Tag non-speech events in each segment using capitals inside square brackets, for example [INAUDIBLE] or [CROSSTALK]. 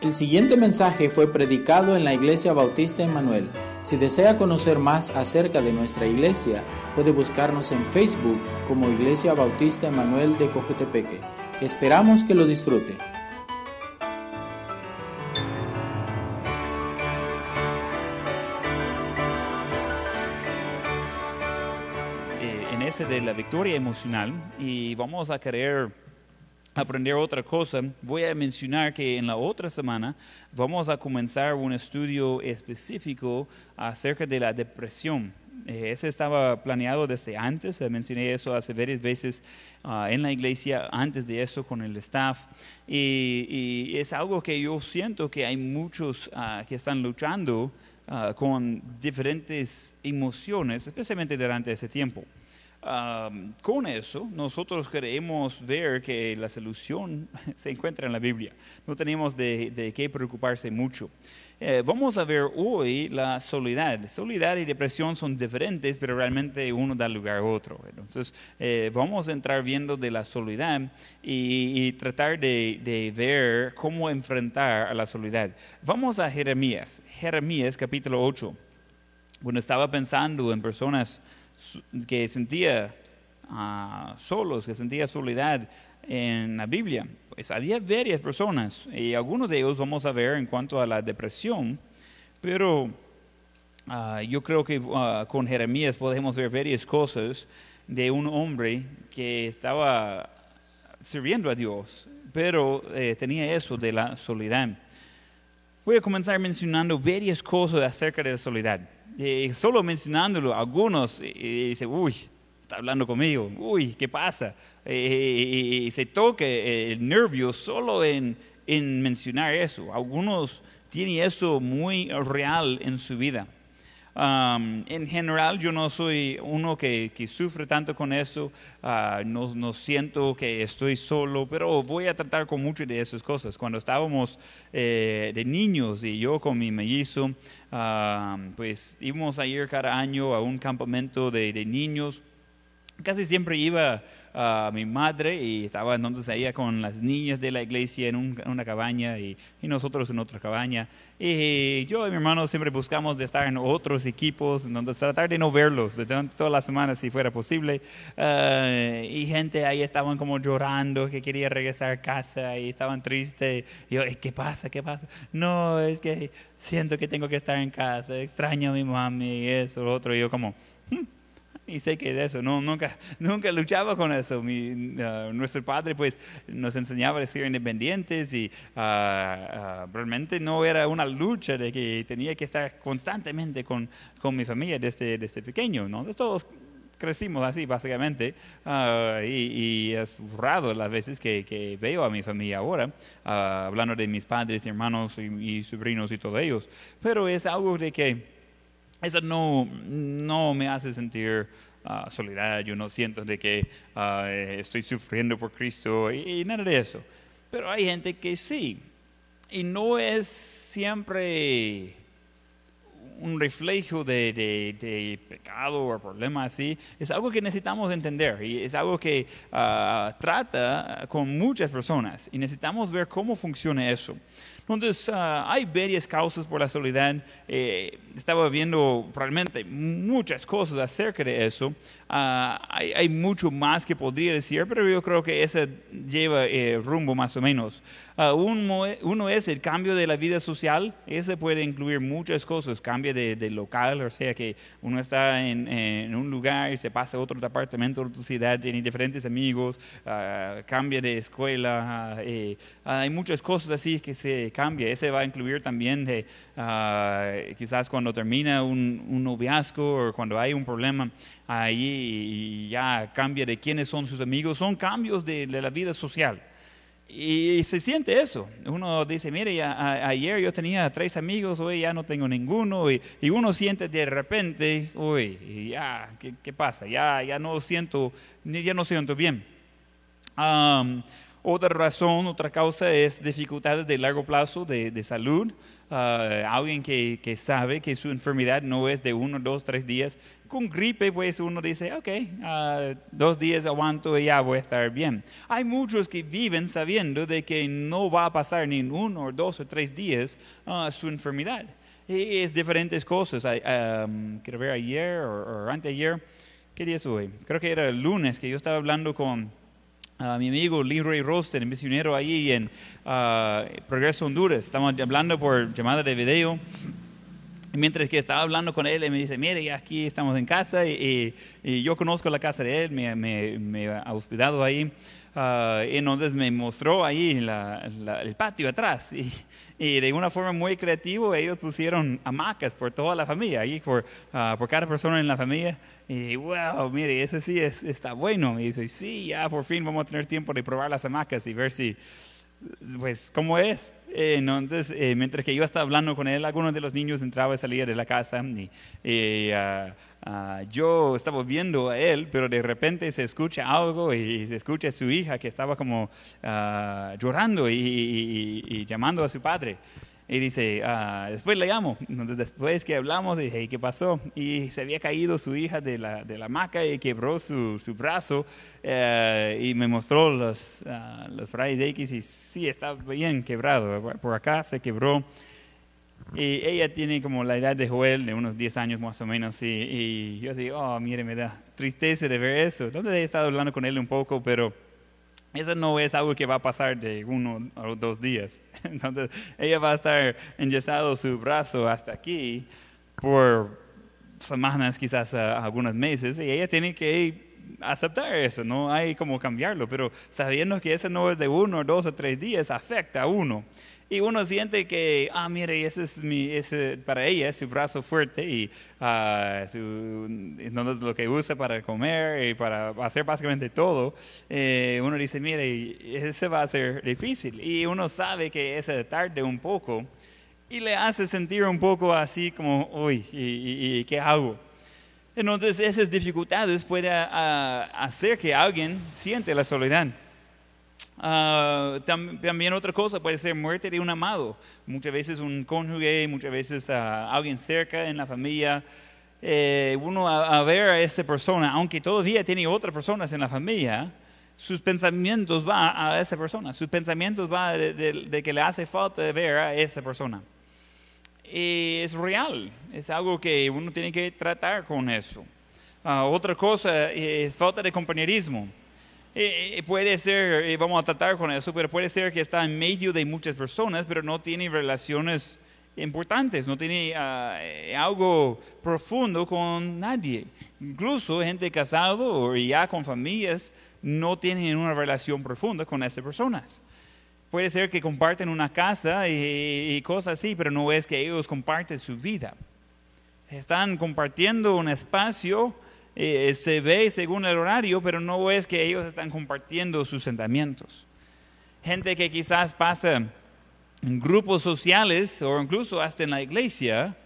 El siguiente mensaje fue predicado en la Iglesia Bautista Emanuel. Si desea conocer más acerca de nuestra iglesia, puede buscarnos en Facebook como Iglesia Bautista Emanuel de Cojutepeque. Esperamos que lo disfrute. eh, en ese de la victoria emocional y vamos a querer aprender otra cosa. Voy a mencionar que en la otra semana vamos a comenzar un estudio específico acerca de la depresión. Eh, ese estaba planeado desde antes, eh, mencioné eso hace varias veces ah, en la iglesia, antes de eso con el staff, y, y es algo que yo siento que hay muchos ah, que están luchando ah, con diferentes emociones, especialmente durante ese tiempo. Con eso, nosotros queremos ver que la solución [LAUGHS] se encuentra en la Biblia. No tenemos de, qué preocuparse mucho. Eh, vamos a ver hoy la soledad. Soledad y depresión son diferentes, pero realmente uno da lugar a otro. Entonces, eh, vamos a entrar viendo de la soledad y, tratar de, ver cómo enfrentar a la soledad. Vamos a Jeremías, Jeremías capítulo 8. Bueno, estaba pensando en personas que sentía ah, solos, que sentía soledad en la Biblia. Pues había varias personas y algunos de ellos vamos a ver en cuanto a la depresión, pero ah, yo creo que ah, con Jeremías podemos ver varias cosas de un hombre que estaba sirviendo a Dios, pero eh, tenía eso de la soledad. Voy a comenzar mencionando varias cosas acerca de la soledad. Eh, solo mencionándolo, algunos eh, dicen, uy, está hablando conmigo, uy, ¿qué pasa? Eh, se toca el nervio solo en, en mencionar eso. Algunos tienen eso muy real en su vida. Um, en general, yo no soy uno que, que sufre tanto con eso, ah, no, no siento que estoy solo, pero voy a tratar con muchas de esas cosas. Cuando estábamos eh, de niños y yo con mi mellizo, ah, pues íbamos a ir cada año a un campamento de, de niños casi siempre iba a mi madre y estaba entonces ella con las niñas de la iglesia en un- una cabaña y, nosotros en otra cabaña. Y yo y mi hermano siempre buscamos de estar en otros equipos, entonces tratar de no verlos durante todas las semanas si fuera posible. Ah, y gente ahí estaban como llorando que quería regresar a casa y estaban tristes. Y yo, "Eh, ¿qué pasa? ¿Qué pasa? No, es que siento que tengo que estar en casa, extraño a mi mami y eso, lo otro. Y yo como... "Hmm, y sé que de eso, no, nunca, [LAUGHS] nunca luchaba con eso. Mi, ah, nuestro padre pues nos enseñaba a ser independientes y ah, ah, realmente no era una lucha de que tenía que estar constantemente con, con mi familia desde, desde pequeño. ¿no? Todos crecimos así básicamente ah, y, y es raro las veces que, que veo a mi familia ahora, ah, hablando de mis padres, hermanos y, y sobrinos y todos ellos. Pero es algo de que eso no, no me hace sentir ah, soledad, yo no siento de que eh, estoy sufriendo por Cristo y, y nada de eso. Pero hay gente que sí, y no es siempre un reflejo de, de- de pecado o problema así, es algo que necesitamos entender y es algo que ah, trata con muchas personas y necesitamos ver cómo funciona eso. Entonces, ah, hay varias causas por la soledad. eh, estaba viendo realmente muchas cosas acerca de eso. Ah, hay, hay mucho más que podría decir, pero yo creo que ese lleva eh, rumbo más o menos. Ah, uno, uno es el cambio de la vida social. Ese puede incluir muchas cosas. Cambio de, de local, o sea que uno está en, en un lugar y se pasa a otro departamento de tu ciudad, tiene diferentes amigos, cambia de escuela. eh, hay muchas cosas así que se Ese va a incluir también de, ah, quizás cuando termina un, un noviazgo o cuando hay un problema ahí ya cambia de quiénes son sus amigos. Son cambios de, de la vida social. Y se siente eso. Uno dice, mire, a- ayer yo tenía tres amigos, hoy ya no tengo ninguno. Y, y uno siente de repente, uy, y ya, ¿qué, qué pasa? Ya, ya no siento, ya no siento bien. Am, otra razón, otra causa es dificultades de largo plazo de, de salud. Ah, alguien que, que sabe que su enfermedad no es de uno, dos, tres días, con gripe, pues uno dice, ok, ah, dos días aguanto y ya voy a estar bien. Hay muchos que viven sabiendo de que no va a pasar ni uno o dos o tres días ah, su enfermedad. Y es diferentes cosas. quiero ver ayer o anteayer, ¿qué día es hoy? Creo que era el lunes que yo estaba hablando con a mi amigo Leroy Rosten, misionero ahí en Progreso Honduras. Estamos hablando por llamada de video mientras que estaba hablando con él, él me dice, mire, aquí estamos en casa y, yo conozco la casa de él, me, me, ha hospedado ahí. Uh, entonces me mostró ahí el patio atrás [LAUGHS] y, de una forma muy creativa ellos pusieron hamacas por toda la familia, ahí por, ah, por cada persona en la familia. Y wow, mire, ese sí es, está bueno. Y dice, sí, ya por fin vamos a tener tiempo de probar las hamacas y ver si, pues, cómo es. Eh, entonces, eh, mientras que yo estaba hablando con él, algunos de los niños entraban y salían de la casa y, ah, ah, yo estaba viendo a él, pero de repente se escucha algo y se escucha a su hija que estaba como ah, llorando y llamando a su padre. Y dice, ah, después le llamo. Entonces, después que hablamos, dije, ¿qué pasó? Y se había caído su hija de la, de la hamaca y quebró su, su brazo. Eh, y me mostró los, uh, los rayos X y sí, está bien quebrado. Por acá se quebró. Y ella tiene como la edad de Joel, de unos 10 años más o menos. Y, y yo digo, oh, mire, me da tristeza de ver eso. Entonces he estado hablando con él un poco, pero eso no es algo que va a pasar de uno o dos días. [LAUGHS] Entonces, ella va a estar enyesado su brazo hasta aquí por semanas, quizás algunos meses, y ella tiene que aceptar eso, no hay como cambiarlo, pero sabiendo que eso no es de uno, dos o tres días, afecta a uno. Y uno siente que, ah, mire, ese es mi, ese, para ella es su brazo fuerte y uh, su, no es lo que usa para comer y para hacer básicamente todo. Eh, uno dice, mire, ese va a ser difícil. Y uno sabe que ese tarde un poco y le hace sentir un poco así como, uy, ¿y, qué hago? Entonces esas dificultades pueden uh, hacer que alguien siente la soledad. Ah, también otra cosa puede ser muerte de un amado, muchas veces un cónyuge, muchas veces alguien cerca en la familia. Eh, uno a, ver a esa persona, aunque todavía tiene otras personas en la familia, sus pensamientos van a esa persona, sus pensamientos van de, que le hace falta ver a esa persona. Y es real, es algo que uno tiene que tratar con eso. Ah, otra cosa es falta de compañerismo. Eh, eh, puede ser, eh, vamos a tratar con eso, pero puede ser que está en medio de muchas personas, pero no tiene relaciones importantes, no tiene ah, algo profundo con nadie. Incluso gente casado o ya con familias no tienen una relación profunda con esas personas. Puede ser que comparten una casa y, y cosas así, pero no es que ellos comparten su vida. Están compartiendo un espacio eh, se ve según el horario, pero no es que ellos están compartiendo sus sentimientos. Gente que quizás pasa en grupos sociales o incluso hasta en la iglesia,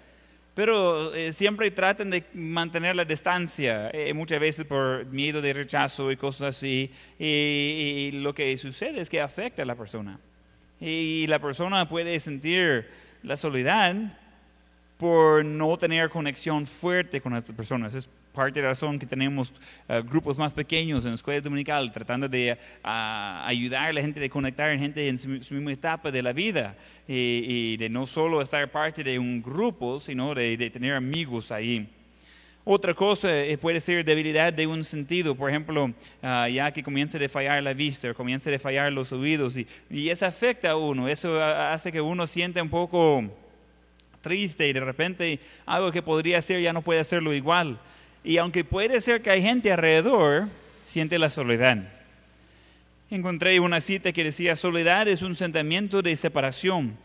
pero eh, siempre tratan de mantener la distancia, eh, muchas veces por miedo de rechazo y cosas así. Y, y, lo que sucede es que afecta a la persona. Y la persona puede sentir la soledad por no tener conexión fuerte con otras personas. Es parte de la razón que tenemos eh, grupos más pequeños en la escuela dominical, tratando de ah, ayudar a la gente, de conectar a gente en su, misma etapa de la vida y, de no solo estar parte de un grupo, sino de, tener amigos ahí. Otra cosa eh, puede ser debilidad de un sentido, por ejemplo, ah, ya que comienza a fallar la vista, comienza a fallar los oídos, y, y eso afecta a uno, eso hace que uno sienta un poco triste y de repente algo que podría ser ya no puede hacerlo igual. Y aunque puede ser que hay gente alrededor, siente la soledad. Encontré una cita que decía, soledad es un sentimiento de separación,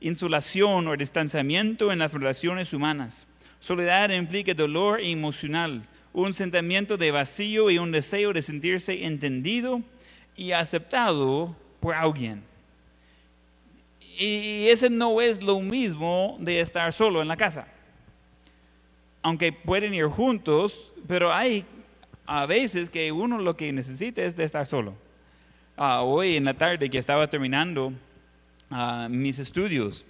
insolación o distanciamiento en las relaciones humanas. Soledad implica dolor emocional, un sentimiento de vacío y un deseo de sentirse entendido y aceptado por alguien. Y ese no es lo mismo de estar solo en la casa aunque pueden ir juntos, pero hay a veces que uno lo que necesita es de estar solo. Ah, hoy en la tarde que estaba terminando ah, mis estudios,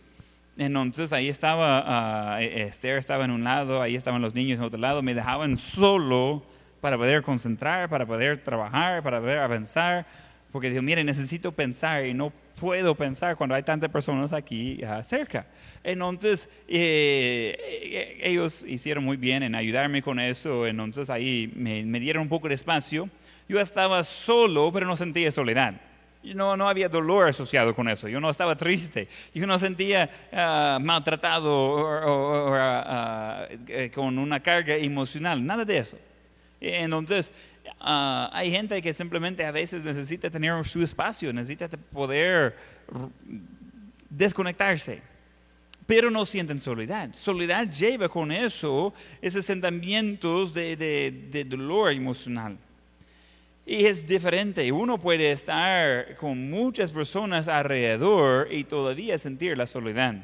Entonces ahí estaba, ah, Esther estaba en un lado, ahí estaban los niños en otro lado, me dejaban solo para poder concentrar, para poder trabajar, para poder avanzar, porque dijo, mire, necesito pensar y no puedo pensar cuando hay tantas personas aquí uh, cerca. Entonces, eh, eh, ellos hicieron muy bien en ayudarme con eso, entonces ahí me, me dieron un poco de espacio. Yo estaba solo, pero no sentía soledad. No, no había dolor asociado con eso. Yo no estaba triste. Yo no sentía uh, maltratado o, uh, con una carga emocional. Nada de eso. Entonces, uh, hay gente que simplemente a veces necesita tener su espacio, necesita poder desconectarse. Pero no sienten soledad. Soledad lleva con eso esos sentimientos de, de, de dolor emocional. Y es diferente. Uno puede estar con muchas personas alrededor y todavía sentir la soledad.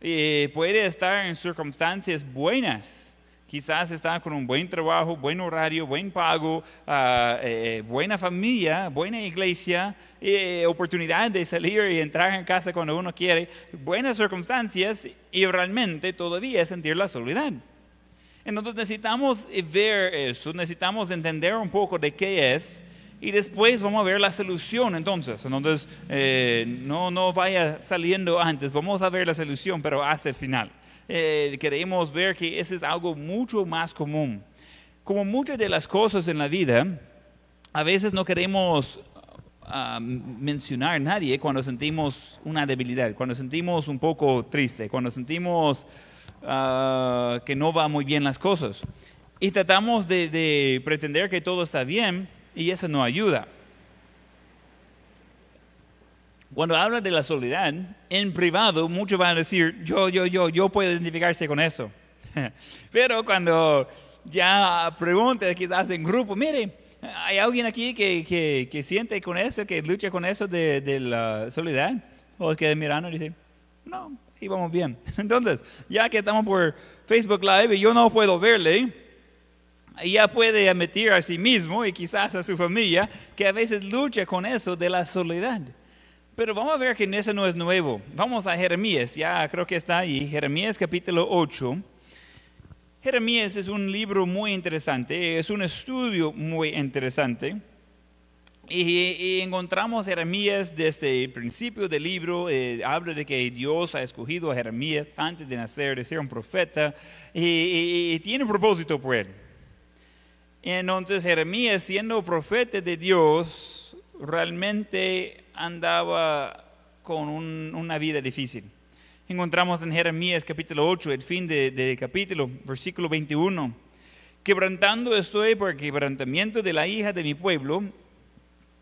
Y puede estar en circunstancias buenas. Quizás está con un buen trabajo, buen horario, buen pago, ah, eh, buena familia, buena iglesia, eh, oportunidad de salir y entrar en casa cuando uno quiere, buenas circunstancias y realmente todavía sentir la soledad. Entonces necesitamos ver eso, necesitamos entender un poco de qué es y después vamos a ver la solución entonces. Entonces eh, no, no vaya saliendo antes, vamos a ver la solución, pero hasta el final. Eh, queremos ver que eso es algo mucho más común. Como muchas de las cosas en la vida, a veces no queremos ah, mencionar a nadie cuando sentimos una debilidad, cuando sentimos un poco triste, cuando sentimos Ah, que no va muy bien las cosas. Y tratamos de, pretender que todo está bien y eso no ayuda. Cuando habla de la soledad, en privado muchos van a decir, yo, yo, yo, yo puedo identificarse con eso. [LAUGHS] Pero cuando ya pregunta quizás en grupo, mire, ¿hay alguien aquí que, que, siente con eso, que lucha con eso de, de la soledad? O que mirando y dice, no, y vamos bien. [LAUGHS] Entonces, ya que estamos por Facebook Live y yo no puedo verle, ya puede admitir a sí mismo y quizás a su familia que a veces lucha con eso de la soledad. Pero vamos a ver que eso no es nuevo. Vamos a Jeremías, ya creo que está ahí, Jeremías capítulo 8. Jeremías es un libro muy interesante, es un estudio muy interesante. Y, encontramos Jeremías desde el principio del libro, eh, habla de que Dios ha escogido a Jeremías antes de nacer, de ser un profeta, y, tiene un propósito por él. Entonces Jeremías, siendo profeta de Dios, realmente andaba con una vida difícil. Encontramos en Jeremías capítulo 8, el fin del de capítulo, versículo 21. Quebrantando estoy por quebrantamiento de la hija de mi pueblo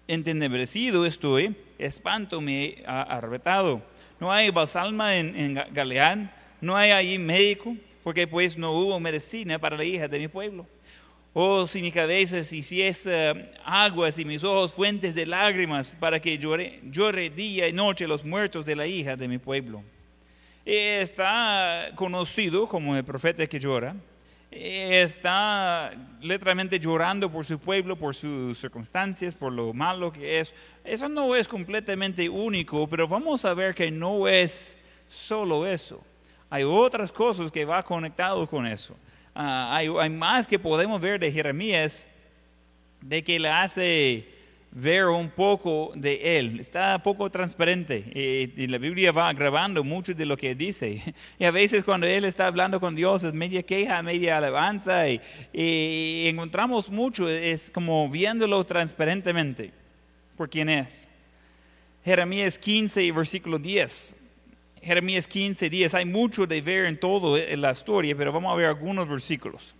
entenebrecido estoy, espanto me ha arrebatado. No hay basalma en, en Galeán, no hay allí médico, porque pues no hubo medicina para la hija de mi pueblo. Oh, si mi cabeza se hiciese aguas y mis ojos fuentes de lágrimas, para que llore, llore día y noche los muertos de la hija de mi pueblo. Está conocido como el profeta que llora, está literalmente llorando por su pueblo, por sus circunstancias, por lo malo que es. Eso no es completamente único, pero vamos a ver que no es solo eso. Hay otras cosas que va conectado con eso. Ah, hay, hay más que podemos ver de Jeremías, de que le hace ver un poco de él. Está poco transparente y, la Biblia va grabando mucho de lo que dice. [LAUGHS] Y a veces cuando él está hablando con Dios es media queja, media alabanza y, y encontramos mucho, es como viéndolo transparentemente por quién es. Jeremías 15 versículo 10. Jeremías 15, 10. Hay mucho de ver en todo en la historia, pero vamos a ver algunos versículos.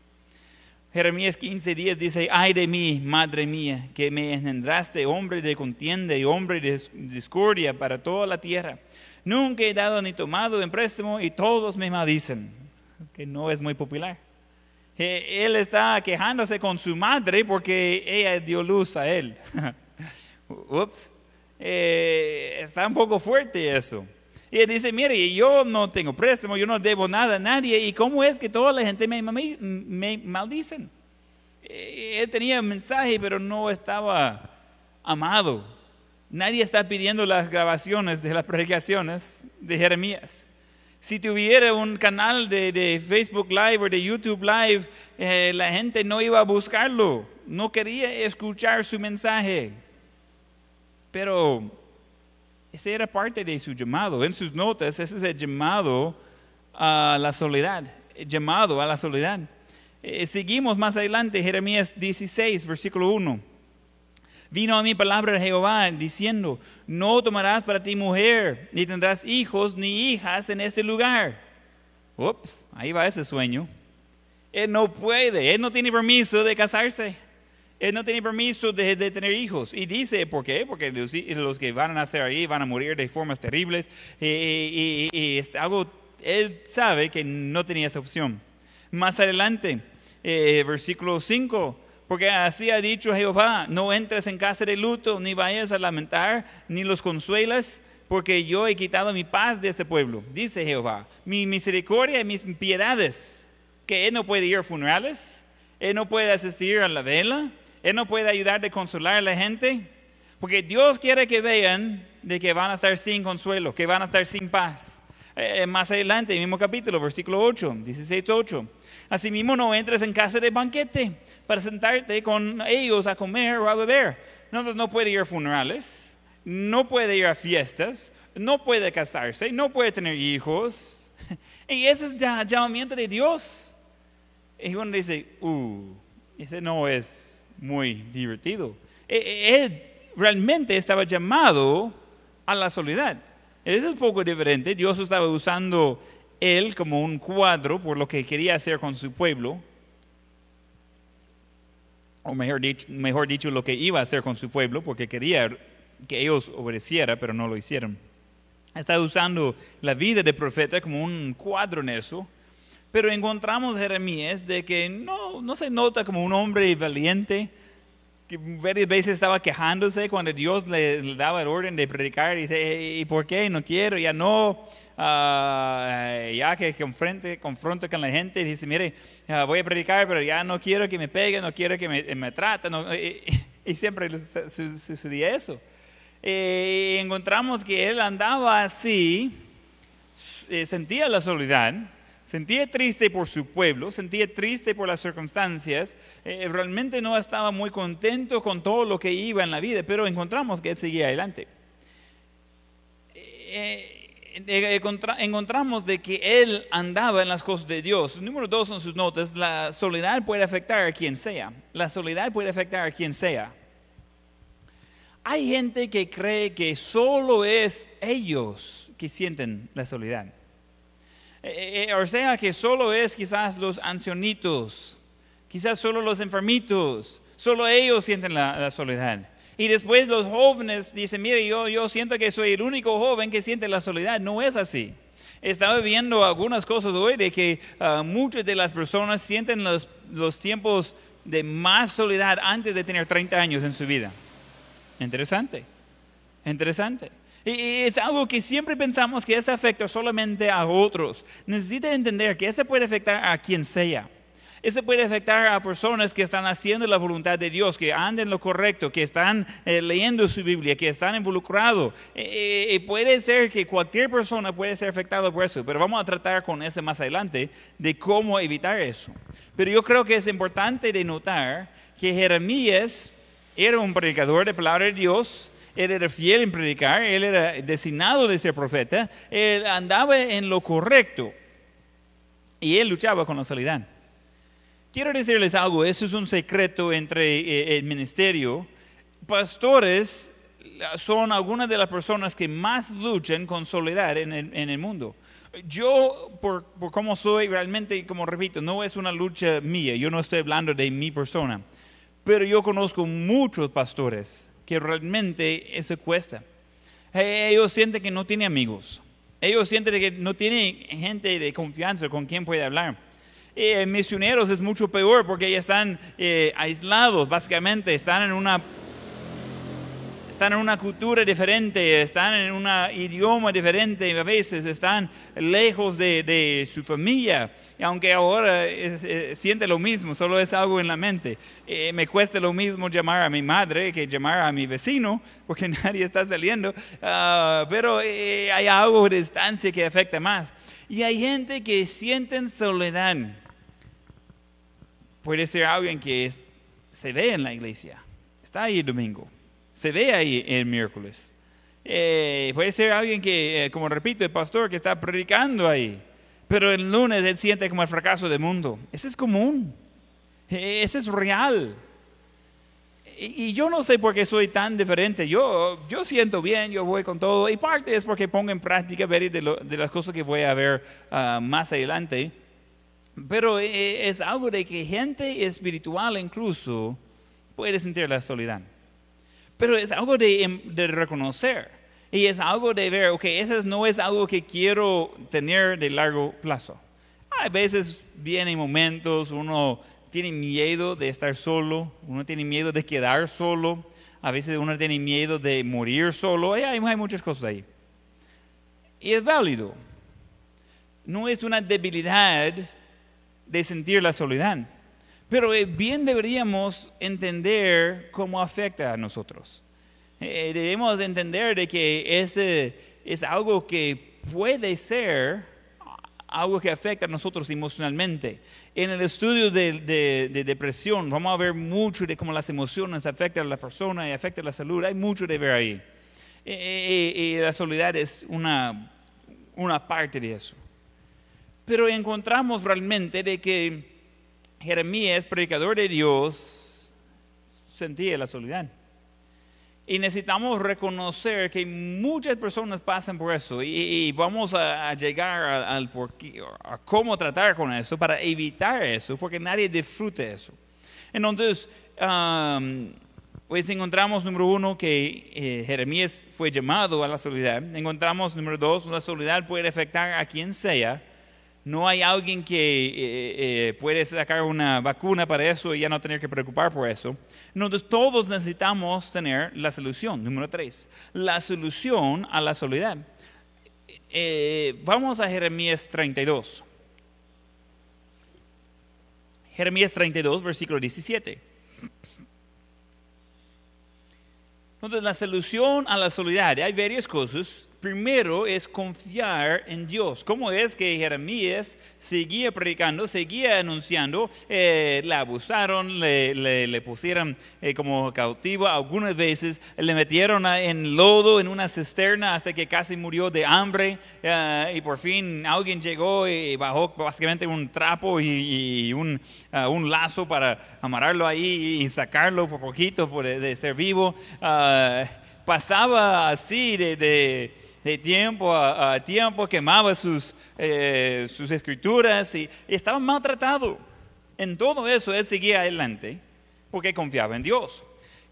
Jeremías 15, 10 dice, ay de mí, madre mía, que me engendraste, hombre de contienda y hombre de discordia para toda la tierra. Nunca he dado ni tomado en préstamo y todos me maldicen, que no es muy popular. Eh, él está quejándose con su madre porque ella dio luz a él. [LAUGHS] Ups, eh, está un poco fuerte eso. Y dice, mire, yo no tengo préstamo, yo no debo nada a nadie. ¿Y cómo es que toda la gente me, me maldicen? Eh, él tenía un mensaje, pero no estaba amado. Nadie está pidiendo las grabaciones de las predicaciones de Jeremías. Si tuviera un canal de, de Facebook Live o de YouTube Live, eh, la gente no iba a buscarlo, no quería escuchar su mensaje. Pero ese era parte de su llamado. En sus notas, ese es el llamado a la soledad, el llamado a la soledad. Eh, seguimos más adelante, Jeremías 16, versículo 1. Vino a mi palabra de Jehová diciendo, no tomarás para ti mujer, ni tendrás hijos ni hijas en este lugar. Ups, ahí va ese sueño. Él no puede, él no tiene permiso de casarse. Él no tiene permiso de, tener hijos. Y dice, ¿por qué? Porque los, que van a nacer ahí van a morir de formas terribles. Y, es algo, él sabe que no tenía esa opción. Más adelante, eh, versículo 5, porque así ha dicho Jehová, no entres en casa de luto, ni vayas a lamentar, ni los consuelas, porque yo he quitado mi paz de este pueblo, dice Jehová, mi misericordia y mis piedades, que él no puede ir a funerales, él no puede asistir a la vela, él no puede ayudar de consolar a la gente, porque Dios quiere que vean de que van a estar sin consuelo, que van a estar sin paz. Eh, eh, más adelante, el mismo capítulo, versículo 8, 16, 8. Asimismo, no entres en casa de banquete para sentarte con ellos a comer o a beber. Entonces, no puede ir a funerales, no puede ir a fiestas, no puede casarse, no puede tener hijos. [LAUGHS] Y ese es el llamamiento de Dios. Y uno dice, uh, ese no es muy divertido. E, e, él realmente estaba llamado a la soledad. Eso es poco diferente. Dios estaba usando él como un cuadro por lo que quería hacer con su pueblo, o mejor dicho, mejor dicho, lo que iba a hacer con su pueblo, porque quería que ellos obedecieran, pero no lo hicieron. Está usando la vida de profeta como un cuadro en eso, pero encontramos Jeremías de que no, no se nota como un hombre valiente, que varias veces estaba quejándose cuando Dios le, daba el orden de predicar y dice, ¿y por qué? No quiero, ya no. Ah, ya que confronte, confronto con la gente y dice, mire, ah, voy a predicar, pero ya no quiero que me peguen, no quiero que me, me traten. y, siempre sucedía eso. Y encontramos que él andaba así, eh, sentía la soledad, sentía triste por su pueblo, sentía triste por las circunstancias, eh, realmente no estaba muy contento con todo lo que iba en la vida, pero encontramos que él seguía adelante. Eh, eh, encontramos de que él andaba en las cosas de Dios. Número dos en sus notas, la soledad puede afectar a quien sea. La soledad puede afectar a quien sea. Hay gente que cree que solo es ellos que sienten la soledad. Eh, eh, o sea, que solo es quizás los ancianitos, quizás solo los enfermitos, solo ellos sienten la soledad. Y después los jóvenes dicen, mire, yo, yo siento que soy el único joven que siente la soledad. No es así. Estaba viendo algunas cosas hoy de que ah, muchas de las personas sienten los, los tiempos de más soledad antes de tener 30 años en su vida. Interesante, interesante. Y es algo que siempre pensamos que ese afecta solamente a otros. Necesita entender que ese puede afectar a quien sea. Eso puede afectar a personas que están haciendo la voluntad de Dios, que anden lo correcto, que están eh, leyendo su Biblia, que están involucrados. Eh, eh, puede ser que cualquier persona puede ser afectada por eso, pero vamos a tratar con eso más adelante de cómo evitar eso. Pero yo creo que es importante de notar que Jeremías era un predicador de palabra de Dios, él era fiel en predicar, él era designado de ser profeta, él andaba en lo correcto y él luchaba con la soledad. Quiero decirles algo, eso es un secreto entre eh, el ministerio. Pastores son algunas de las personas que más luchan con soledad en el, mundo. Yo, por, por cómo soy, realmente, como repito, no es una lucha mía, yo no estoy hablando de mi persona, pero yo conozco muchos pastores que realmente eso cuesta. Ellos sienten que no tienen amigos, ellos sienten que no tienen gente de confianza con quien puede hablar eh, misioneros es mucho peor porque ya están eh, aislados, básicamente, están en una están en una cultura diferente, están en un idioma diferente, a veces están lejos de, su familia, y aunque ahora eh, siente lo mismo, solo es algo en la mente. me cuesta lo mismo llamar a mi madre que llamar a mi vecino, porque [LAUGHS] nadie está saliendo, ah, pero hay algo de distancia que afecta más. Y hay gente que sienten soledad. Puede ser alguien que se ve en la iglesia, está ahí el domingo, se ve ahí el miércoles. Eh, puede ser alguien que, eh, como repito, el pastor que está predicando ahí, pero el lunes él siente como el fracaso del mundo. Ese es común, e, ese es real. Y, yo no sé por qué soy tan diferente. Yo, yo siento bien, yo voy con todo. Y parte es porque pongo en práctica varias de, las cosas que voy a ver ah, más adelante. Pero eh, es algo de que gente espiritual incluso puede sentir la soledad. Pero es algo de, em, de reconocer. Y es algo de ver, ok, eso no es algo que quiero tener de largo plazo. A veces vienen momentos, uno tiene miedo de estar solo, uno tiene miedo de quedar solo, a veces uno tiene miedo de morir solo, hay, hay muchas cosas ahí. Y es válido. No es una debilidad de sentir la soledad. Pero eh, bien deberíamos entender cómo afecta a nosotros. Eh, debemos entender de que ese es algo que puede ser algo que afecta a nosotros emocionalmente. En el estudio de, depresión vamos a ver mucho de cómo las emociones afectan a la persona y afectan a la salud. Hay mucho de ver ahí. Eh, y la soledad es una, una parte de eso. Pero encontramos realmente de que Jeremías, predicador de Dios, sentía la soledad. Y necesitamos reconocer que muchas personas pasan por eso y, vamos a, llegar al por a cómo tratar con eso para evitar eso, porque nadie disfruta eso. Entonces, pues encontramos, número uno, que eh, Jeremías fue llamado a la soledad. Encontramos, número dos, la soledad puede afectar a quien sea no hay alguien que eh, eh, puede sacar una vacuna para eso y ya no tener que preocupar por eso. Entonces todos necesitamos tener la solución. Número tres, la solución a la soledad. Eh, vamos a Jeremías 32. Jeremías 32, versículo 17. Entonces la solución a la soledad, hay varias cosas primero es confiar en Dios. ¿Cómo es que Jeremías seguía predicando, seguía anunciando? Eh, le abusaron, le, pusieron eh, como cautivo algunas veces, le metieron en lodo en una cisterna hasta que casi murió de hambre eh, y por fin alguien llegó y bajó básicamente un trapo y, un, un, lazo para amarrarlo ahí y sacarlo por poquito de, ser vivo. pasaba así de tiempo a, tiempo, quemaba sus, eh, sus escrituras y, estaba maltratado. En todo eso él seguía adelante porque confiaba en Dios.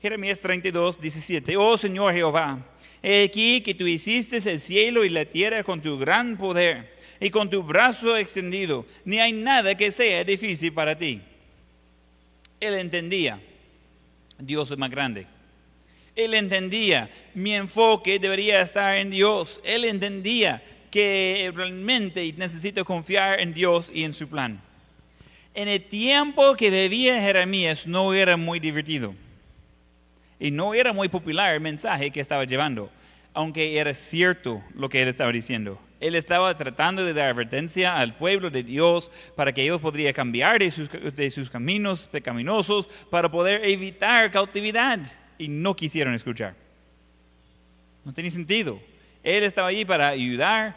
Jeremías 32, 17. Oh Señor Jehová, he aquí que tú hiciste el cielo y la tierra con tu gran poder y con tu brazo extendido. Ni hay nada que sea difícil para ti. Él entendía, Dios es más grande. Él entendía, mi enfoque debería estar en Dios. Él entendía que realmente necesito confiar en Dios y en su plan. En el tiempo que vivía Jeremías no era muy divertido. Y no era muy popular el mensaje que estaba llevando, aunque era cierto lo que él estaba diciendo. Él estaba tratando de dar advertencia al pueblo de Dios para que ellos podrían cambiar de sus, de sus caminos pecaminosos para poder evitar cautividad y no quisieron escuchar. No tenía sentido. Él estaba allí para ayudar,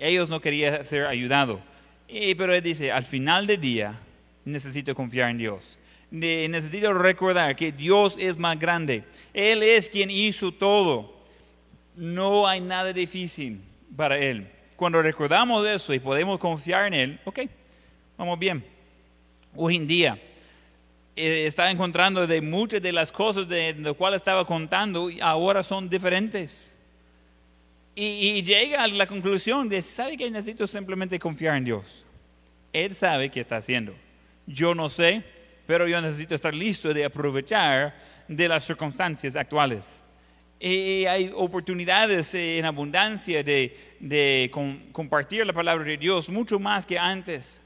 ellos no querían ser ayudados. pero él dice, al final del día necesito confiar en Dios. Necesito recordar que Dios es más grande. Él es quien hizo todo. No hay nada difícil para Él. Cuando recordamos eso y podemos confiar en Él, ok, vamos bien. Hoy en día, eh, estaba encontrando de muchas de las cosas de las cuales estaba contando ahora son diferentes. Y, llega a la conclusión de, ¿sabe que necesito simplemente confiar en Dios? Él sabe qué está haciendo. Yo no sé, pero yo necesito estar listo de aprovechar de las circunstancias actuales. Y hay oportunidades en abundancia de, de compartir la palabra de Dios mucho más que antes.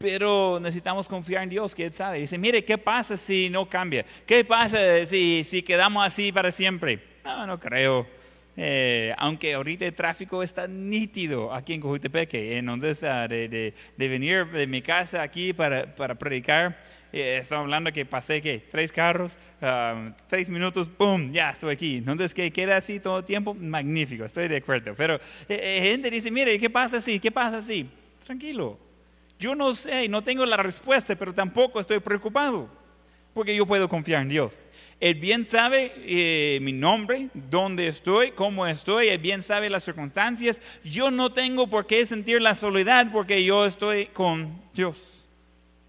Pero necesitamos confiar en Dios, que Él sabe. Dice, mire, ¿qué pasa si no cambia? ¿Qué pasa si, si quedamos así para siempre? No, no creo. eh, aunque ahorita el tráfico está nítido aquí en Cojutepeque, entonces ah, de, de, de, venir de mi casa aquí para, para predicar, eh, estamos hablando que pasé que tres carros, uh, tres minutos, ¡pum! Ya estoy aquí. Entonces, que queda así todo el tiempo, magnífico, estoy de acuerdo. Pero eh, gente dice, mire, ¿qué pasa así? ¿Qué pasa así? Tranquilo. Yo no sé, no tengo la respuesta, pero tampoco estoy preocupado, porque yo puedo confiar en Dios. Él bien sabe eh, mi nombre, dónde estoy, cómo estoy, Él bien sabe las circunstancias. Yo no tengo por qué sentir la soledad porque yo estoy con Dios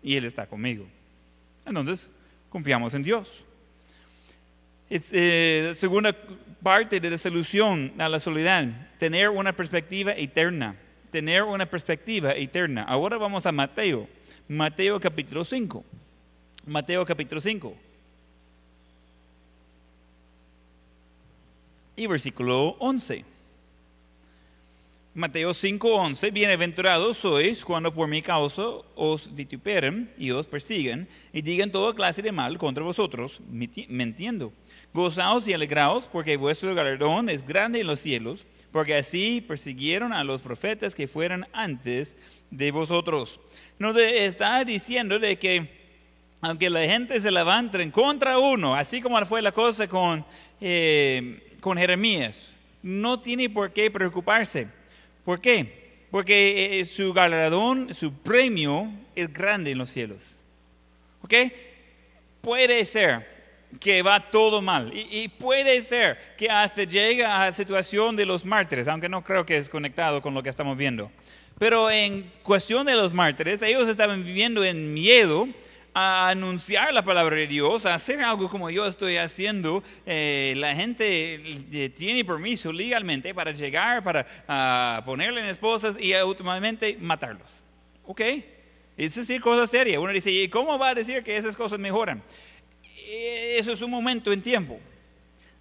y Él está conmigo. Entonces, confiamos en Dios. Es, eh, segunda parte de la solución a la soledad, tener una perspectiva eterna. Tener una perspectiva eterna. Ahora vamos a Mateo. Mateo capítulo 5. Mateo capítulo 5. Y versículo 11. Mateo 5:11, bienaventurados sois cuando por mi causa os vituperen y os persiguen y digan toda clase de mal contra vosotros, mintiendo. Gozaos y alegraos porque vuestro galardón es grande en los cielos, porque así persiguieron a los profetas que fueron antes de vosotros. No está diciendo de que aunque la gente se levante en contra uno, así como fue la cosa con, eh, con Jeremías, no tiene por qué preocuparse ¿Por qué? Porque eh, su galardón, su premio es grande en los cielos. ¿Ok? Puede ser que va todo mal y, puede ser que hasta llega a la situación de los mártires, aunque no creo que es conectado con lo que estamos viendo. Pero en cuestión de los mártires, ellos estaban viviendo en miedo a anunciar la palabra de Dios, a hacer algo como yo estoy haciendo, eh, la gente eh, tiene permiso legalmente para llegar, para uh, ponerle en esposas y últimamente matarlos. ¿Ok? Es decir, cosas serias. Uno dice, ¿y cómo va a decir que esas cosas mejoran? Eh, eso es un momento en tiempo.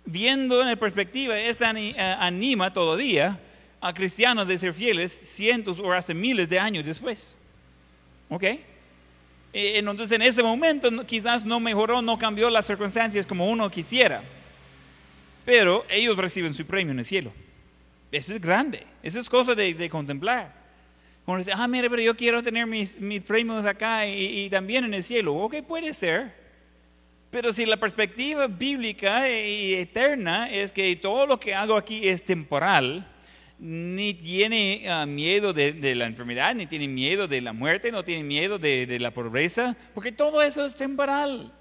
Viendo en la perspectiva, eso anima todavía a cristianos de ser fieles cientos o hasta miles de años después. ¿Ok? Eh, entonces en ese momento quizás no mejoró, no cambió las circunstancias como uno quisiera. Pero ellos reciben su premio en el cielo. Eso es grande, eso es cosa de, contemplar. Uno dice, ah, mire, pero yo quiero tener mis, mis premios acá y, y, también en el cielo. Ok, puede ser. Pero si la perspectiva bíblica y eterna es que todo lo que hago aquí es temporal, ni tiene ah, miedo de, la enfermedad, ni tiene miedo de la muerte, no tiene miedo de, la pobreza, porque todo eso es temporal.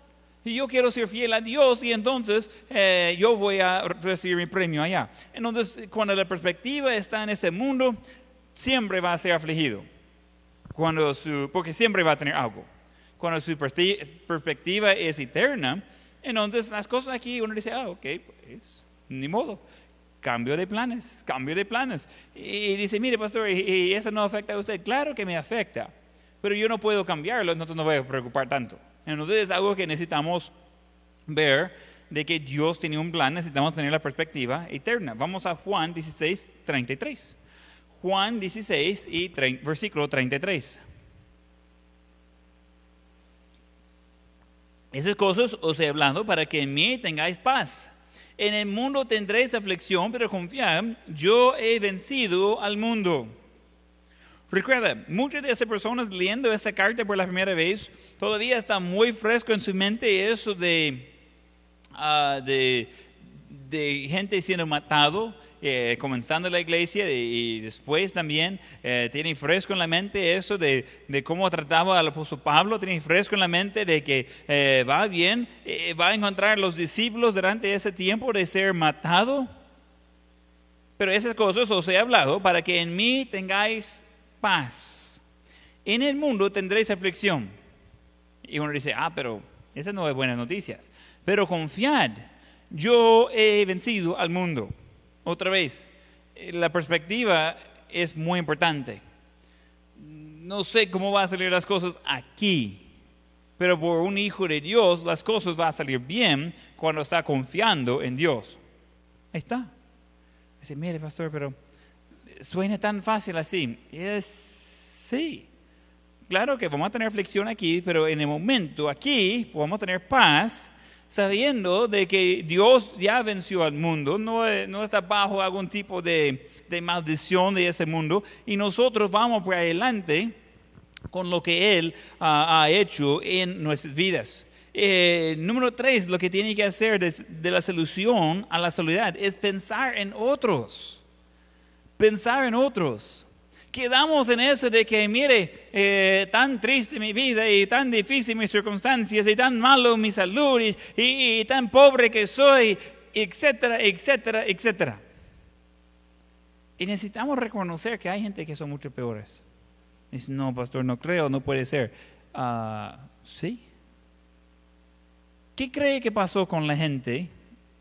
Y yo quiero ser fiel a Dios y entonces eh, yo voy a recibir mi premio allá. Entonces, cuando la perspectiva está en ese mundo, siempre va a ser afligido, cuando su, porque siempre va a tener algo. Cuando su perspectiva es eterna, entonces las cosas aquí uno dice, ah, ok, pues ni modo cambio de planes, cambio de planes. Y, dice, mire, pastor, ¿y, eso no afecta a usted? Claro que me afecta, pero yo no puedo cambiarlo, entonces no voy a preocupar tanto. Entonces es algo que necesitamos ver de que Dios tiene un plan, necesitamos tener la perspectiva eterna. Vamos a Juan 16, 33. Juan 16 y versículo 33. Esas cosas os he hablado para que en mí tengáis paz. En el mundo tendréis aflicción, pero confiad, yo he vencido al mundo. Recuerda, muchas de esas personas leyendo esta carta por la primera vez, todavía está muy fresco en su mente eso de, uh, de, de gente siendo matado, eh, comenzando la iglesia y, después también eh, tiene fresco en la mente eso de, de, cómo trataba al apóstol Pablo, tiene fresco en la mente de que eh, va bien, va a encontrar los discípulos durante ese tiempo de ser matado. Pero esas cosas os he hablado para que en mí tengáis paz. En el mundo tendréis aflicción. Y uno dice, ah, pero esas no es buenas noticias. Pero confiad, yo he vencido al mundo. Otra vez, eh, la perspectiva es muy importante. No sé cómo van a salir las cosas aquí, pero por un hijo de Dios las cosas van a salir bien cuando está confiando en Dios. Ahí está. Dice, mire, pastor, pero suena tan fácil así. Es sí. Claro que vamos a tener aflicción aquí, pero en el momento aquí vamos a tener paz sabiendo de que Dios ya venció al mundo, no, no está bajo algún tipo de, de maldición de ese mundo, y nosotros vamos por adelante con lo que Él ah, ha hecho en nuestras vidas. Eh, número tres, lo que tiene que hacer de, de, la solución a la soledad es pensar en otros. Pensar en otros. Quedamos en eso de que, mire, eh, tan triste mi vida y tan difícil mis circunstancias y tan malo mi salud y, tan pobre que soy, etcétera, etcétera, etcétera. Y necesitamos reconocer que hay gente que son mucho peores. Dice, no, pastor, no creo, no puede ser. Uh, sí. ¿Qué cree que pasó con la gente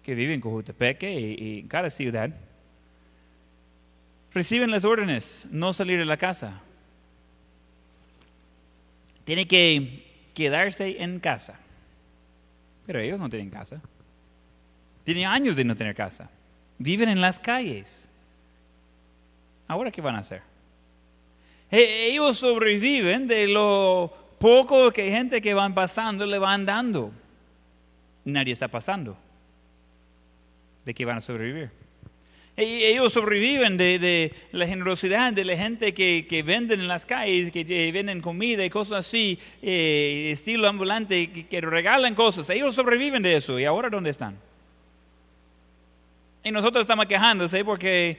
que vive en Cojutepeque y, y en cada ciudad? Reciben las órdenes, no salir de la casa. Tiene que quedarse en casa. Pero ellos no tienen casa. Tienen años de no tener casa. Viven en las calles. ¿Ahora qué van a hacer? Ellos sobreviven de lo poco que gente que van pasando le van dando. Nadie está pasando. ¿De qué van a sobrevivir? Ellos sobreviven de, de la generosidad de la gente que, que, venden en las calles, que venden comida y cosas así, eh, estilo ambulante, que, que regalan cosas. Ellos sobreviven de eso. ¿Y ahora dónde están? Y nosotros estamos quejándose porque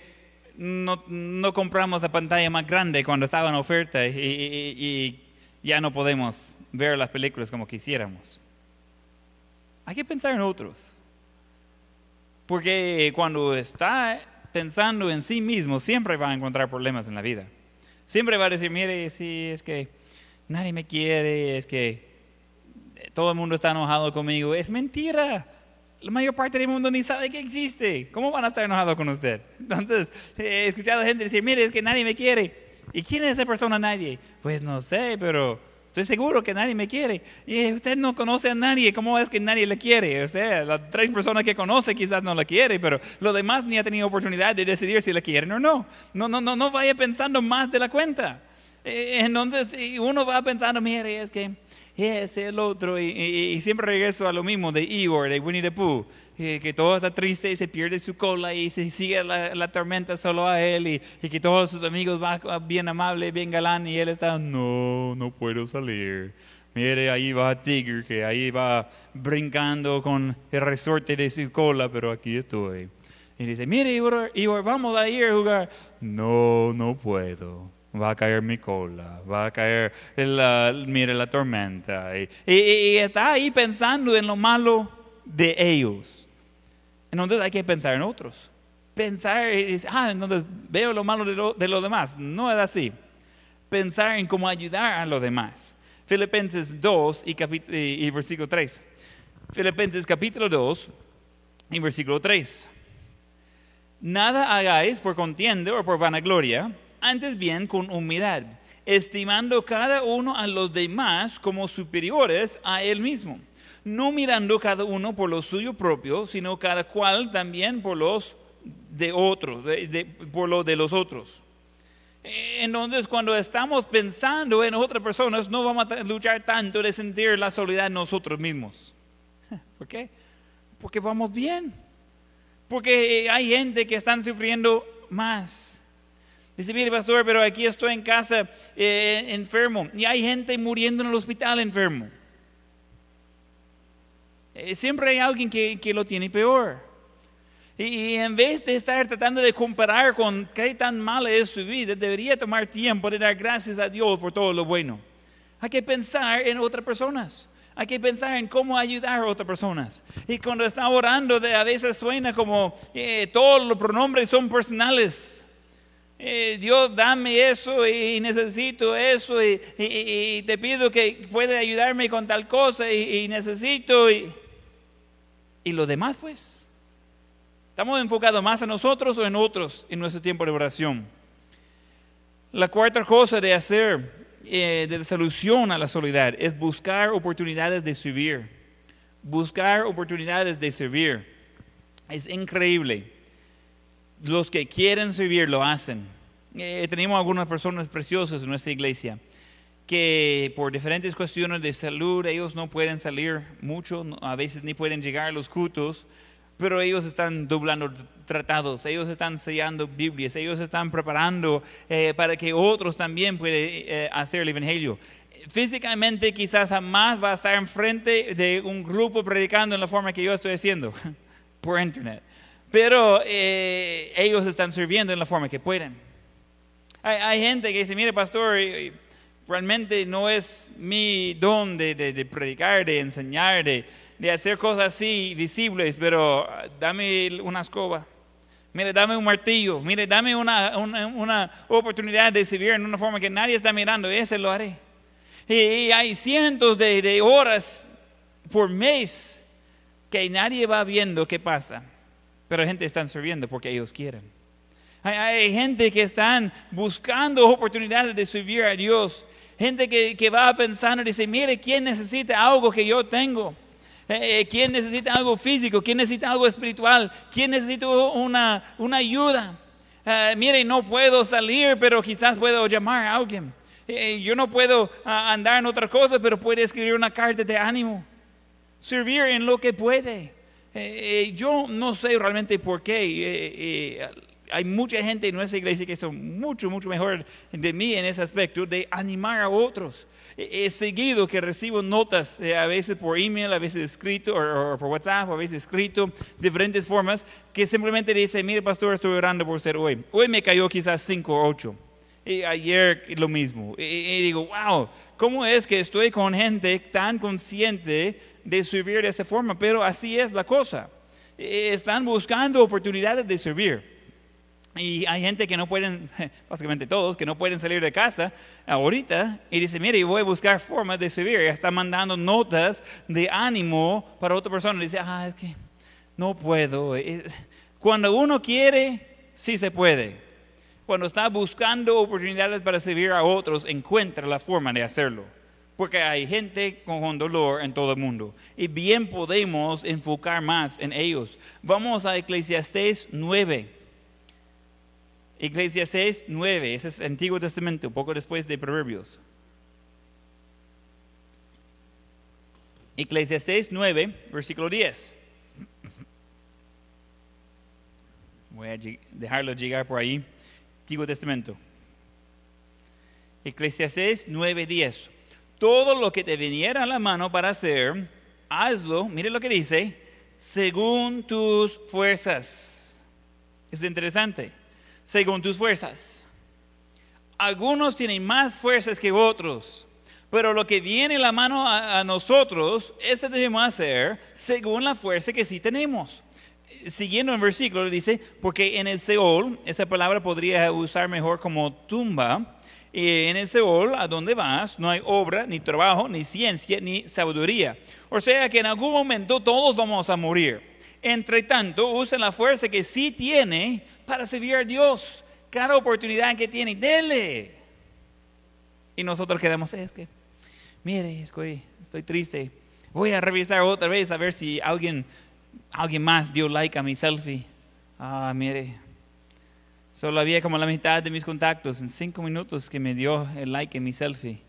no, no, compramos la pantalla más grande cuando estaba en oferta y, ya no podemos ver las películas como quisiéramos. Hay que pensar en otros. Porque cuando está pensando en sí mismo, siempre va a encontrar problemas en la vida. Siempre va a decir, mire, sí, es que nadie me quiere, es que todo el mundo está enojado conmigo. Es mentira la mayor parte del mundo ni sabe que existe. ¿Cómo van a estar enojados con usted? Entonces, he escuchado gente decir, mire, es que nadie me quiere. ¿Y quién es esa persona nadie? Pues no sé, pero estoy seguro que nadie me quiere. Y usted no conoce a nadie, ¿cómo es que nadie le quiere? O sea, las tres personas que conoce quizás no la quiere, pero lo demás ni ha tenido oportunidad de decidir si la quieren o no. No, no, no, no vaya pensando más de la cuenta. Entonces, uno va pensando, mire, es que ese, el otro, y, y, y, siempre regreso a lo mismo de Eeyore, de Winnie the Pooh, que todo está triste y se pierde su cola y se sigue la, la tormenta solo a él y, y, que todos sus amigos van bien amable, bien galán y él está, no, no puedo salir. Mire, ahí va Tigger, que ahí va brincando con el resorte de su cola, pero aquí estoy. Y dice, mire, Eeyore, vamos a ir a jugar. No, no puedo va a caer mi cola, va a caer, la, mire, la tormenta. Y, y, y, está ahí pensando en lo malo de ellos. Entonces hay que pensar en otros. Pensar decir, ah, entonces veo lo malo de, lo, los demás. No es así. Pensar en cómo ayudar a los demás. Filipenses 2 y, y, y versículo 3. Filipenses capítulo 2 y versículo 3. Nada hagáis por contienda o por vanagloria antes bien con humildad, estimando cada uno a los demás como superiores a él mismo, no mirando cada uno por lo suyo propio, sino cada cual también por los de otros, por lo de los otros. Entonces, cuando estamos pensando en otras personas, no vamos a luchar tanto de sentir la soledad nosotros mismos. [LAUGHS] ¿Por qué? Porque vamos bien. Porque hay gente que están sufriendo más. Dice, mire pastor, pero aquí estoy en casa eh, enfermo y hay gente muriendo en el hospital enfermo. Eh, siempre hay alguien que, que lo tiene peor. Y, en vez de estar tratando de comparar con qué tan mala es su vida, debería tomar tiempo de dar gracias a Dios por todo lo bueno. Hay que pensar en otras personas. Hay que pensar en cómo ayudar a otras personas. Y cuando está orando, a veces suena como eh, todos los pronombres son personales eh, Dios dame eso y necesito eso y, te pido que pueda ayudarme con tal cosa y, necesito y lo demás pues. ¿Estamos enfocados más en nosotros o en otros en nuestro tiempo de oración? La cuarta cosa de hacer eh, de solución a la soledad es buscar oportunidades de servir. Buscar oportunidades de servir. Es increíble los que quieren servir lo hacen. Eh, tenemos algunas personas preciosas en nuestra iglesia que por diferentes cuestiones de salud ellos no pueden salir mucho, a veces ni pueden llegar a los cultos, pero ellos están doblando tratados, ellos están sellando Biblias, ellos están preparando eh, para que otros también puedan eh, hacer el Evangelio. Físicamente quizás jamás va a estar enfrente de un grupo predicando en la forma que yo estoy haciendo, [LAUGHS] por internet. Pero eh, ellos están sirviendo en la forma que pueden. Hay, hay gente que dice, mire pastor, realmente no es mi don de, de- de predicar, de enseñar, de, de hacer cosas así visibles, pero ah, dame una escoba. Mire, dame un martillo. Mire, dame una, una, una oportunidad de servir en una forma que nadie está mirando. Ese lo haré. Y, y hay cientos de, de horas por mes que nadie va viendo qué pasa. Pero gente está sirviendo porque ellos quieren. Hay, hay gente que están buscando oportunidades de servir a Dios. Gente que, que va pensando y dice, mire, ¿quién necesita algo que yo tengo? Eh, eh, ¿Quién necesita algo físico? ¿Quién necesita algo espiritual? ¿Quién necesita una, una ayuda? Eh, mire, no puedo salir, pero quizás puedo llamar a alguien. Yo no puedo ah, andar en otra cosa, pero puedo escribir una carta de ánimo servir en lo que puede. Yo no sé realmente por qué. Hay mucha gente en nuestra iglesia que son mucho, mucho mejor de mí en ese aspecto, de animar a otros. He seguido que recibo notas, eh, a veces por email, a veces escrito, o, por WhatsApp, a veces escrito, diferentes formas, que simplemente dice, mire pastor, estoy orando por usted hoy. Hoy me cayó quizás cinco o ocho. Y ayer lo mismo. Y, y digo, wow, ¿cómo es que estoy con gente tan consciente de servir de esa forma? Pero así es la cosa. Eh, Están buscando oportunidades de servir. Y hay gente que no pueden, [LAUGHS] básicamente todos, que no pueden salir de casa ahorita y dice, mire, voy a buscar formas de servir. Y está mandando notas de ánimo para otra persona. Y dice, ah, es que no puedo. Eh, Cuando uno quiere, sí se puede cuando está buscando oportunidades para servir a otros, encuentra la forma de hacerlo. Porque hay gente con dolor en todo el mundo. Y bien podemos enfocar más en ellos. Vamos a Eclesiastés 9. Eclesiastés 9, ese es el Antiguo Testamento, poco después de Proverbios. Eclesiastés 9, versículo 10. Voy a dejarlo llegar por ahí. Antiguo Testamento. Eclesiastés 9:10. Todo lo que te viniera a la mano para hacer, hazlo, mire lo que dice, según tus fuerzas. Es interesante. Según tus fuerzas. Algunos tienen más fuerzas que otros, pero lo que viene la mano a, a nosotros, ese debemos hacer según la fuerza que sí tenemos siguiendo el versículo, dice, porque en el Seol, esa palabra podría usar mejor como tumba, y en el Seol, a donde vas, no hay obra, ni trabajo, ni ciencia, ni sabiduría. O sea que en algún momento todos vamos a morir. Entre tanto, usa la fuerza que sí tiene para servir a Dios. Cada oportunidad que tiene, dele. Y nosotros quedamos, es que, mire, estoy, triste. Voy a revisar otra vez a ver si alguien alguien más dio like a mi selfie. Ah, mire, solo había como la mitad de mis contactos en cinco minutos que me dio el like en mi selfie.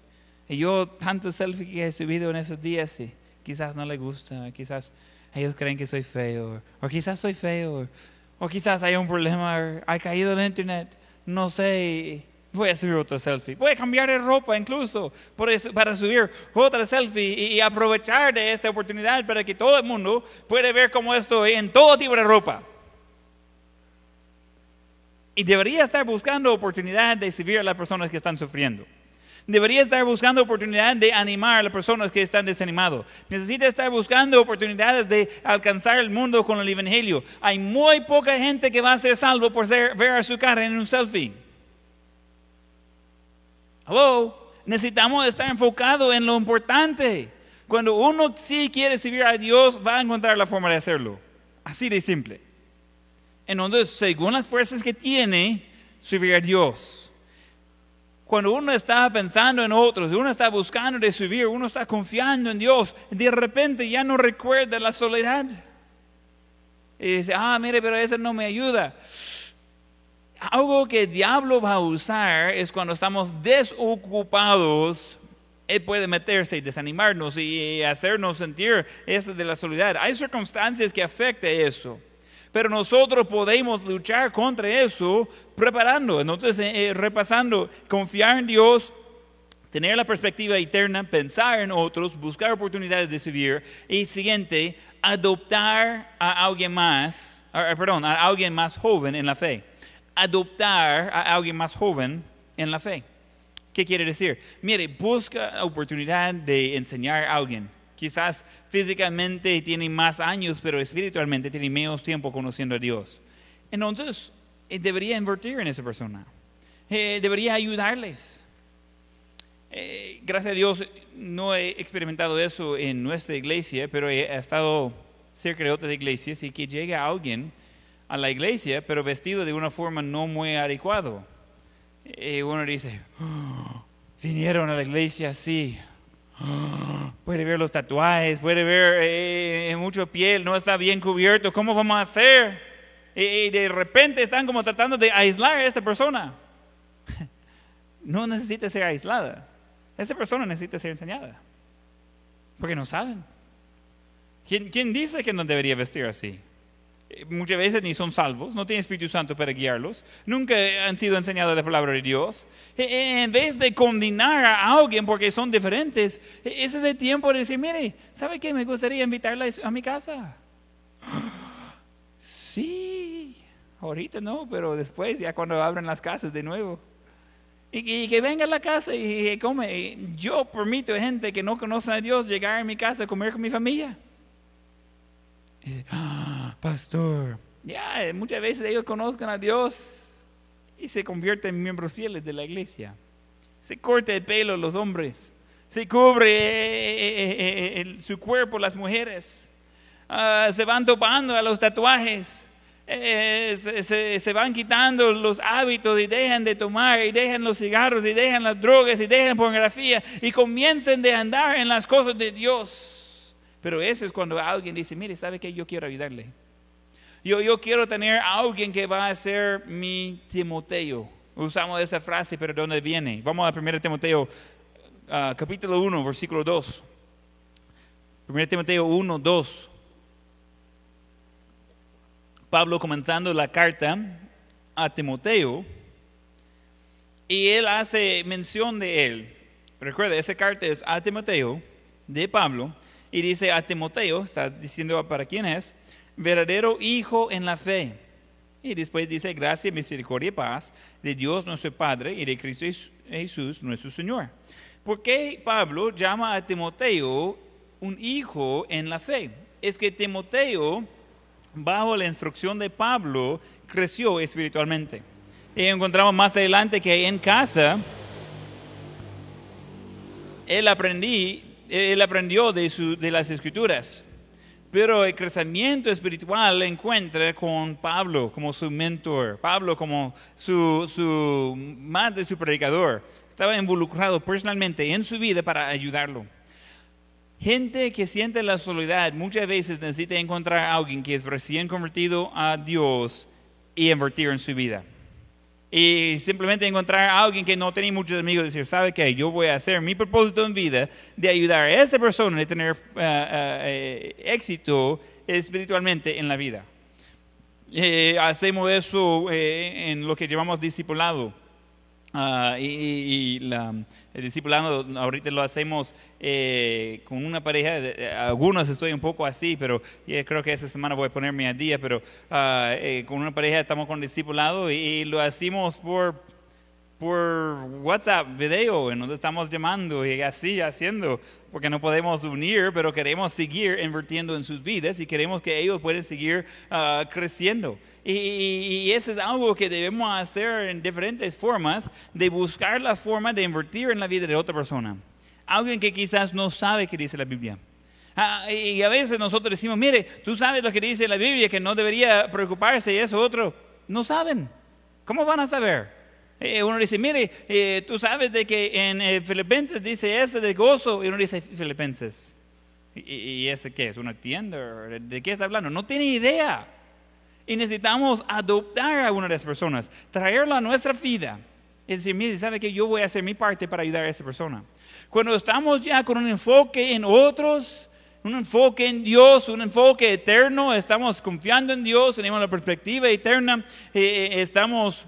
Y yo, tantos selfies que he subido en esos días, y quizás no le gusta, quizás ellos creen que soy feo, o quizás soy feo, o quizás hay un problema, ha caído en internet, no sé. Voy a subir otra selfie. Voy a cambiar de ropa incluso para subir otra selfie y aprovechar de esta oportunidad para que todo el mundo pueda ver cómo estoy en todo tipo de ropa. Y debería estar buscando oportunidad de servir a las personas que están sufriendo. Debería estar buscando oportunidad de animar a las personas que están desanimadas. Necesita estar buscando oportunidades de alcanzar el mundo con el Evangelio. Hay muy poca gente que va a ser salvo por ver a su cara en un selfie. Hello, necesitamos estar enfocados en lo importante. Cuando uno sí quiere servir a Dios, va a encontrar la forma de hacerlo. Así de simple. Entonces, según las fuerzas que tiene, servir a Dios. Cuando uno está pensando en otros, uno está buscando de subir, uno está confiando en Dios, de repente ya no recuerda la soledad. Y dice, ah, mire, pero eso no me ayuda. Algo que el diablo va a usar es cuando estamos desocupados Él puede meterse y desanimarnos y hacernos sentir eso de la soledad. Hay circunstancias que afectan eso. Pero nosotros podemos luchar contra eso preparando, entonces eh, eh, repasando, confiar en Dios, tener la perspectiva eterna, pensar en otros, buscar oportunidades de servir y siguiente, adoptar a alguien más, perdón, a alguien más joven en la fe. Adoptar a alguien más joven en la fe. ¿Qué quiere decir? Mire, busca oportunidad de enseñar a alguien. Quizás físicamente tiene más años, pero espiritualmente tiene menos tiempo conociendo a Dios. Entonces, eh, debería invertir en esa persona. Eh, debería ayudarles. Eh, gracias a Dios no he experimentado eso en nuestra iglesia, pero he, estado cerca de otras iglesias y que llega alguien a la iglesia, pero vestido de una forma no muy adecuada. Y uno dice, oh, vinieron a la iglesia así, Puede ver los tatuajes, puede ver eh, mucho piel, no está bien cubierto. ¿Cómo vamos a hacer? Y, de repente están como tratando de aislar a esa persona. [LAUGHS] No necesita ser aislada. Esa persona necesita ser enseñada. Porque no saben. ¿Quién, quién dice que no debería vestir así? Muchas veces ni son salvos, no tienen Espíritu Santo para guiarlos, nunca han sido enseñados la palabra de Dios. E, e, en vez de condenar a alguien porque son diferentes, e, ese es el tiempo de decir, mire, ¿sabe qué? Me gustaría invitarla a mi casa. [GASPS] Sí, ahorita no, pero después, ya cuando abran las casas de nuevo. Y, que venga a la casa y, come. Yo permito a gente que no conoce a Dios llegar a mi casa a comer con mi familia. Y dice, ah, pastor, ya, muchas veces ellos conozcan a Dios y se convierten en miembros fieles de la iglesia. Se corta el pelo los hombres, se cubre eh, eh, eh, su cuerpo las mujeres, ah, se van topando a los tatuajes. se, se, van quitando los hábitos y dejan de tomar y dejan los cigarros y dejan las drogas y dejan pornografía y comiencen de andar en las cosas de Dios. Pero eso es cuando alguien dice, mire, ¿sabe qué? Yo quiero ayudarle. Yo, yo quiero tener a alguien que va a ser mi Timoteo. Usamos esa frase, pero ¿de dónde viene? Vamos a 1 Timoteo, uh, capítulo 1, versículo 2. 1 Timoteo 1, 2. Pablo comenzando la carta a Timoteo y él hace mención de él. Recuerda, esa carta es a Timoteo de Pablo y dice a Timoteo, está diciendo para quién es, verdadero hijo en la fe. Y después dice, gracia, misericordia y paz de Dios nuestro Padre y de Cristo Jesús nuestro Señor. ¿Por qué Pablo llama a Timoteo un hijo en la fe? Es que Timoteo, bajo la instrucción de Pablo, creció espiritualmente. Y encontramos más adelante que en casa, él aprendí él aprendió de, de las escrituras. Pero el crecimiento espiritual encuentra con Pablo como su mentor, Pablo como su, su madre, su predicador. Estaba involucrado personalmente en su vida para ayudarlo. Gente que siente la soledad muchas veces necesita encontrar a alguien que es recién convertido a Dios y invertir en su vida y simplemente encontrar a alguien que no tiene muchos amigos y decir, ¿sabe qué? Yo voy a hacer mi propósito en vida de ayudar a esa persona a tener eh, eh, éxito espiritualmente en la vida. Eh, hacemos eso en lo que llamamos discipulado. Ah, y, el discipulado ahorita lo hacemos eh, con una pareja, algunos estoy un poco así, pero creo que esta semana voy a ponerme a día, pero eh, con una pareja estamos con discipulado y lo hacemos por por WhatsApp, video, en donde estamos llamando y así haciendo, porque no podemos unir, pero queremos seguir invirtiendo en sus vidas y queremos que ellos puedan seguir ah, creciendo. Y, y, eso es algo que debemos hacer en diferentes formas, de buscar la forma de invertir en la vida de otra persona. Alguien que quizás no sabe qué dice la Biblia. Ah, y a veces nosotros decimos, mire, tú sabes lo que dice la Biblia, que no debería preocuparse y eso otro. No saben. ¿Cómo van a saber? Eh, uno dice, mire, eh, tú sabes de que en eh, Filipenses dice ese de gozo, y uno dice Filipenses. ¿Y, ese qué es? ¿Una tienda? ¿De qué está hablando? No tiene idea. Y necesitamos adoptar a una de las personas, traerla a nuestra vida Es decir, mire, ¿sabe que Yo voy a hacer mi parte para ayudar a esa persona. Cuando estamos ya con un enfoque en otros, un enfoque en Dios, un enfoque eterno, estamos confiando en Dios, tenemos la perspectiva eterna, eh, eh, estamos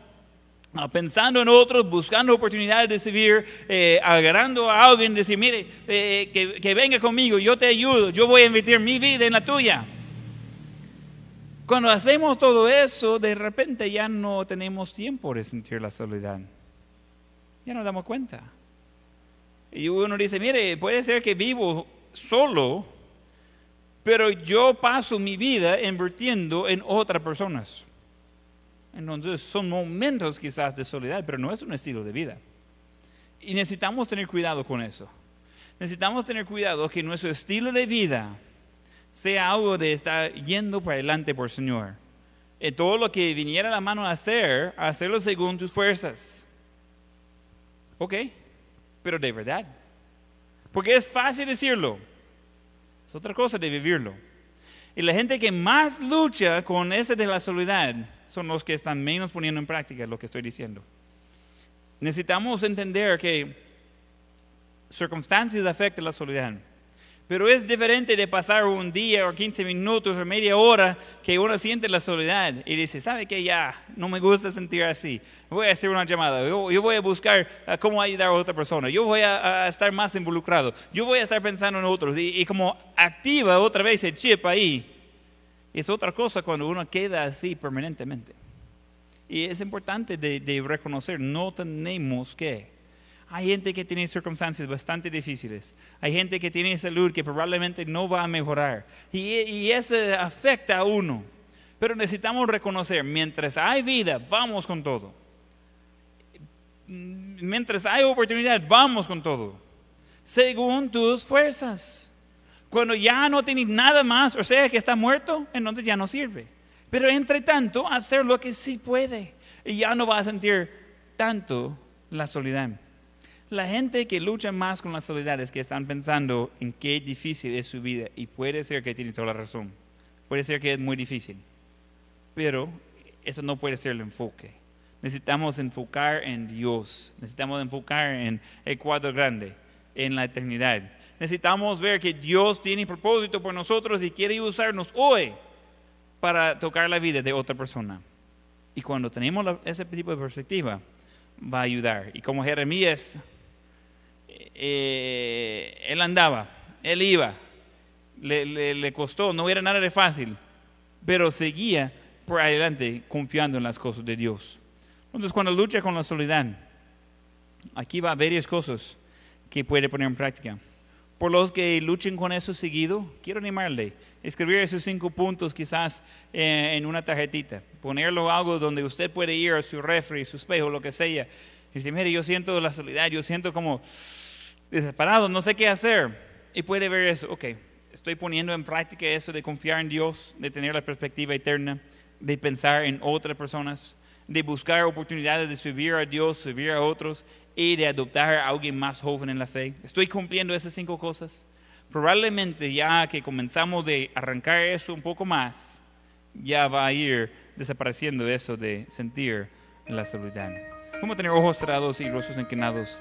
pensando en otros, buscando oportunidades de servir, eh, agarrando a alguien, decir, mire, que, que venga conmigo, yo te ayudo, yo voy a invertir mi vida en la tuya. Cuando hacemos todo eso, de repente ya no tenemos tiempo de sentir la soledad. Ya nos damos cuenta. Y uno dice, mire, puede ser que vivo solo, pero yo paso mi vida invirtiendo en otras personas. Entonces son momentos quizás de soledad, pero no es un estilo de vida. Y necesitamos tener cuidado con eso. Necesitamos tener cuidado que nuestro estilo de vida sea algo de estar yendo para adelante por el Señor. Y todo lo que viniera a la mano a hacer, hacerlo según tus fuerzas. ¿Ok? Pero de verdad. Porque es fácil decirlo. Es otra cosa de vivirlo. Y la gente que más lucha con ese de la soledad son los que están menos poniendo en práctica lo que estoy diciendo. Necesitamos entender que circunstancias afectan la soledad. Pero es diferente de pasar un día o 15 minutos o media hora que uno siente la soledad y dice, ¿sabe qué? Ya, no me gusta sentir así. Voy a hacer una llamada, yo, voy a buscar ah, cómo ayudar a otra persona, yo voy a, estar más involucrado, yo voy a estar pensando en otros y, como activa otra vez el chip ahí. Es otra cosa cuando uno queda así permanentemente. Y es importante de, reconocer, no tenemos que hay gente que tiene circunstancias bastante difíciles. Hay gente que tiene salud que probablemente no va a mejorar. Y, eso afecta a uno. Pero necesitamos reconocer, mientras hay vida, vamos con todo. Mientras hay oportunidad, vamos con todo. Según tus fuerzas. Cuando ya no tienes nada más, o sea que está muerto, entonces ya no sirve. Pero entre tanto, hacer lo que sí puede. Y ya no va a sentir tanto la soledad. La gente que lucha más con la soledad es que están pensando en qué difícil es su vida y puede ser que tiene toda la razón. Puede ser que es muy difícil. Pero eso no puede ser el enfoque. Necesitamos enfocar en Dios. Necesitamos enfocar en el cuadro grande, en la eternidad. Necesitamos ver que Dios tiene propósito por nosotros y quiere usarnos hoy para tocar la vida de otra persona. Y cuando tenemos ese tipo de perspectiva, va a ayudar. Y como Jeremías eh, él andaba, él iba, le, le, costó, no era nada de fácil, pero seguía por adelante confiando en las cosas de Dios. Entonces, cuando lucha con la soledad, aquí va varias cosas que puede poner en práctica. Por los que luchen con eso seguido, quiero animarle, escribir esos cinco puntos quizás eh, en una tarjetita, ponerlo algo donde usted puede ir a su refri, su espejo, lo que sea, y decir, mire, yo siento la soledad, yo siento como desesperado, no sé qué hacer. Y puede ver eso, ok, estoy poniendo en práctica eso de confiar en Dios, de tener la perspectiva eterna, de pensar en otras personas, de buscar oportunidades de servir a Dios, servir a otros y de adoptar a alguien más joven en la fe. Estoy cumpliendo esas cinco cosas. Probablemente ya que comenzamos de arrancar eso un poco más, ya va a ir desapareciendo eso de sentir la soledad. Vamos tener ojos cerrados y rostros inclinados.